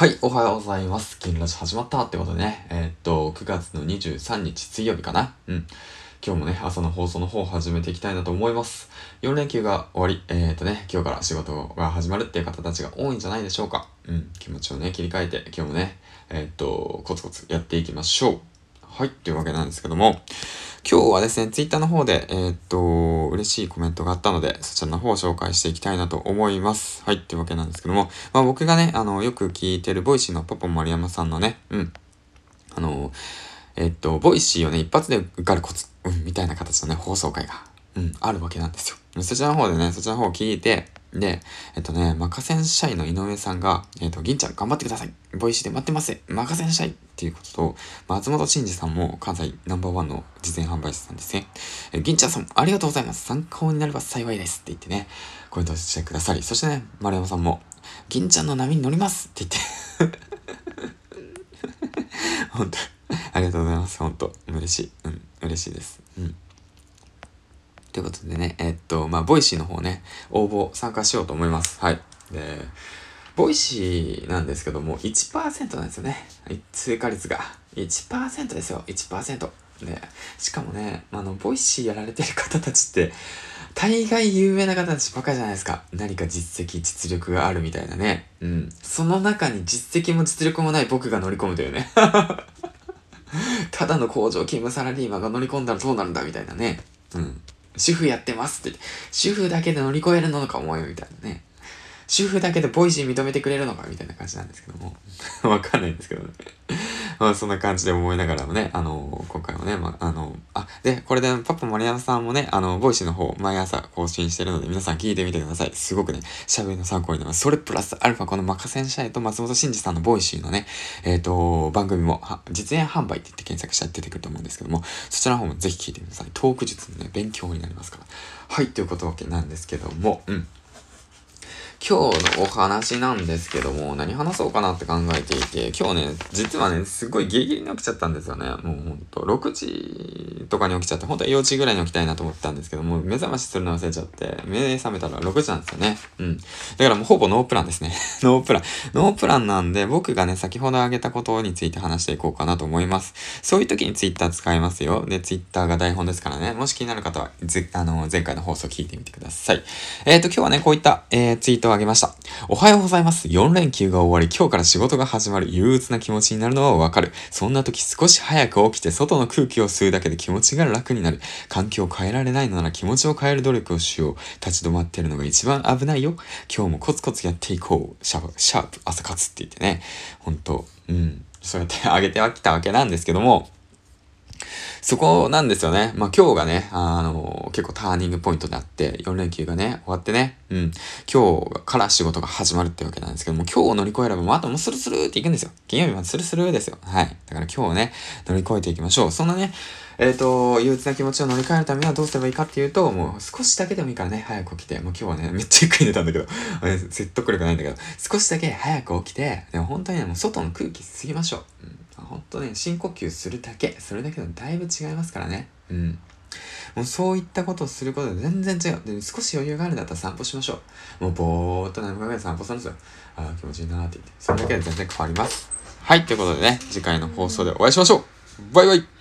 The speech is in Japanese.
はい、おはようございます。銀ラジ始まったってことでね、えーっと、9月の23日水曜日かなうん。今日もね、朝の放送の方を始めていきたいなと思います。4連休が終わり、えーっとね、今日から仕事が始まるっていう方たちが多いんじゃないでしょうか。うん、気持ちをね、切り替えて、今日もね、えーっと、コツコツやっていきましょう。はい、というわけなんですけども、今日はですね、ツイッターの方で、えーっと、嬉しいコメントがあったので、そちらの方を紹介していきたいなと思います。はい、というわけなんですけども、まあ僕がね、あの、よく聞いてる Voicy のポポ丸山さんのね、うん、あの、えーっと、 Voicy をね、一発で受かるコツ、うん、みたいな形のね、放送回が、うん、あるわけなんですよ。そちらの方でね、そちらの方を聞いて、で、えっとね、マカセン社員の井上さんが、えっと、銀ちゃん頑張ってください。 Voicy で待ってます。マカセン社員っていうことと、松本慎二さんも関西ナンバーワンの実演販売者さんですね。え銀ちゃんさんありがとうございます。参考になれば幸いですって言ってね、コメントしてくださり、そしてね、丸山さんも、銀ちゃんの波に乗りますって言って、本当ありがとうございます。本当嬉しい。うん、嬉しいです。うん。ということでね、えっと、まあ、 Voicy の方ね、応募参加しようと思います。はい。で、 Voicy なんですけども、1%なんですよね。通過率が。1%ですよ、1%。で、しかもね、あの、 Voicy やられてる方たちって、大概有名な方たちばっかりじゃないですか。何か実績、実力があるみたいなね。うん。その中に実績も実力もない僕が乗り込むというね。ただの工場勤務サラリーマンが乗り込んだらどうなるんだみたいなね。主婦やってますって。主婦だけで乗り越えるのか思うよみたいなね。主婦だけで Voicy 認めてくれるのかみたいな感じなんですけども。わかんないんですけどね。まあそんな感じで思いながらもね、あの今回もね、まあ、あのあ、で、これでパパ森山さんもね、あの、 Voicy の方、毎朝更新してるので、皆さん聞いてみてください。すごくね、喋りの参考になります。それプラスアルファ、このマカセン社員と松本慎二さんの Voicy のね、えっ、と、番組も、実演販売って言って検索したら出てくると思うんですけども、そちらの方もぜひ聞いてください。トーク術のね、勉強になりますから。はい、ということわけなんですけども、うん。今日のお話なんですけども、何話そうかなって考えていて、今日ね、実はね、すごいギリギリに起きちゃったんですよね。もうほんと、6時とかに起きちゃって、本当は4時ぐらいに起きたいなと思ったんですけども、目覚ましするの忘れちゃって、目覚めたら6時なんですよね。うん。だからもうほぼノープランですね。ノープラン。ノープランなんで、僕がね、先ほど挙げたことについて話していこうかなと思います。そういう時にツイッター使いますよ。で、ツイッターが台本ですからね。もし気になる方は、あの、前回の放送聞いてみてください。えっ、と、今日はね、こういった、えー、ツイートをげました。おはようございます。4連休が終わり、今日から仕事が始まる憂鬱な気持ちになるのはわかる。そんな時少し早く起きて外の空気を吸うだけで気持ちが楽になる。環境を変えられないのなら気持ちを変える努力をしよう。立ち止まってるのが一番危ないよ。今日もコツコツやっていこう。シャープ、シャープ、朝活って言ってね。ほんと、うん。そうやってあげてはきたわけなんですけども、そこなんですよね。まあ、今日がね、あの、結構ターニングポイントであって、4連休がね、終わってね、うん、今日から仕事が始まるってわけなんですけども、今日を乗り越えれば、もうあともうスルスルっていくんですよ。金曜日までスルスルですよ。はい。だから今日をね、乗り越えていきましょう。そんなね、えっ、と、憂鬱な気持ちを乗り換えるためにはどうすればいいかっていうと、もう少しだけでもいいからね、早く起きて、もう今日はね、めっちゃゆっくり寝たんだけど、説得力ないんだけど、少しだけ早く起きて、でも本当にね、もう外の空気吸いましょう。うん本当ね、深呼吸するだけ、それだけでもだいぶ違いますからね。うん。もうそういったことをすることで全然違う。で、少し余裕があるんだったら散歩しましょう。もうぼーっと何回かで散歩するんですよ。ああ、気持ちいいなーって言って。それだけで全然変わります。はい、ということでね、次回の放送でお会いしましょうバイバイ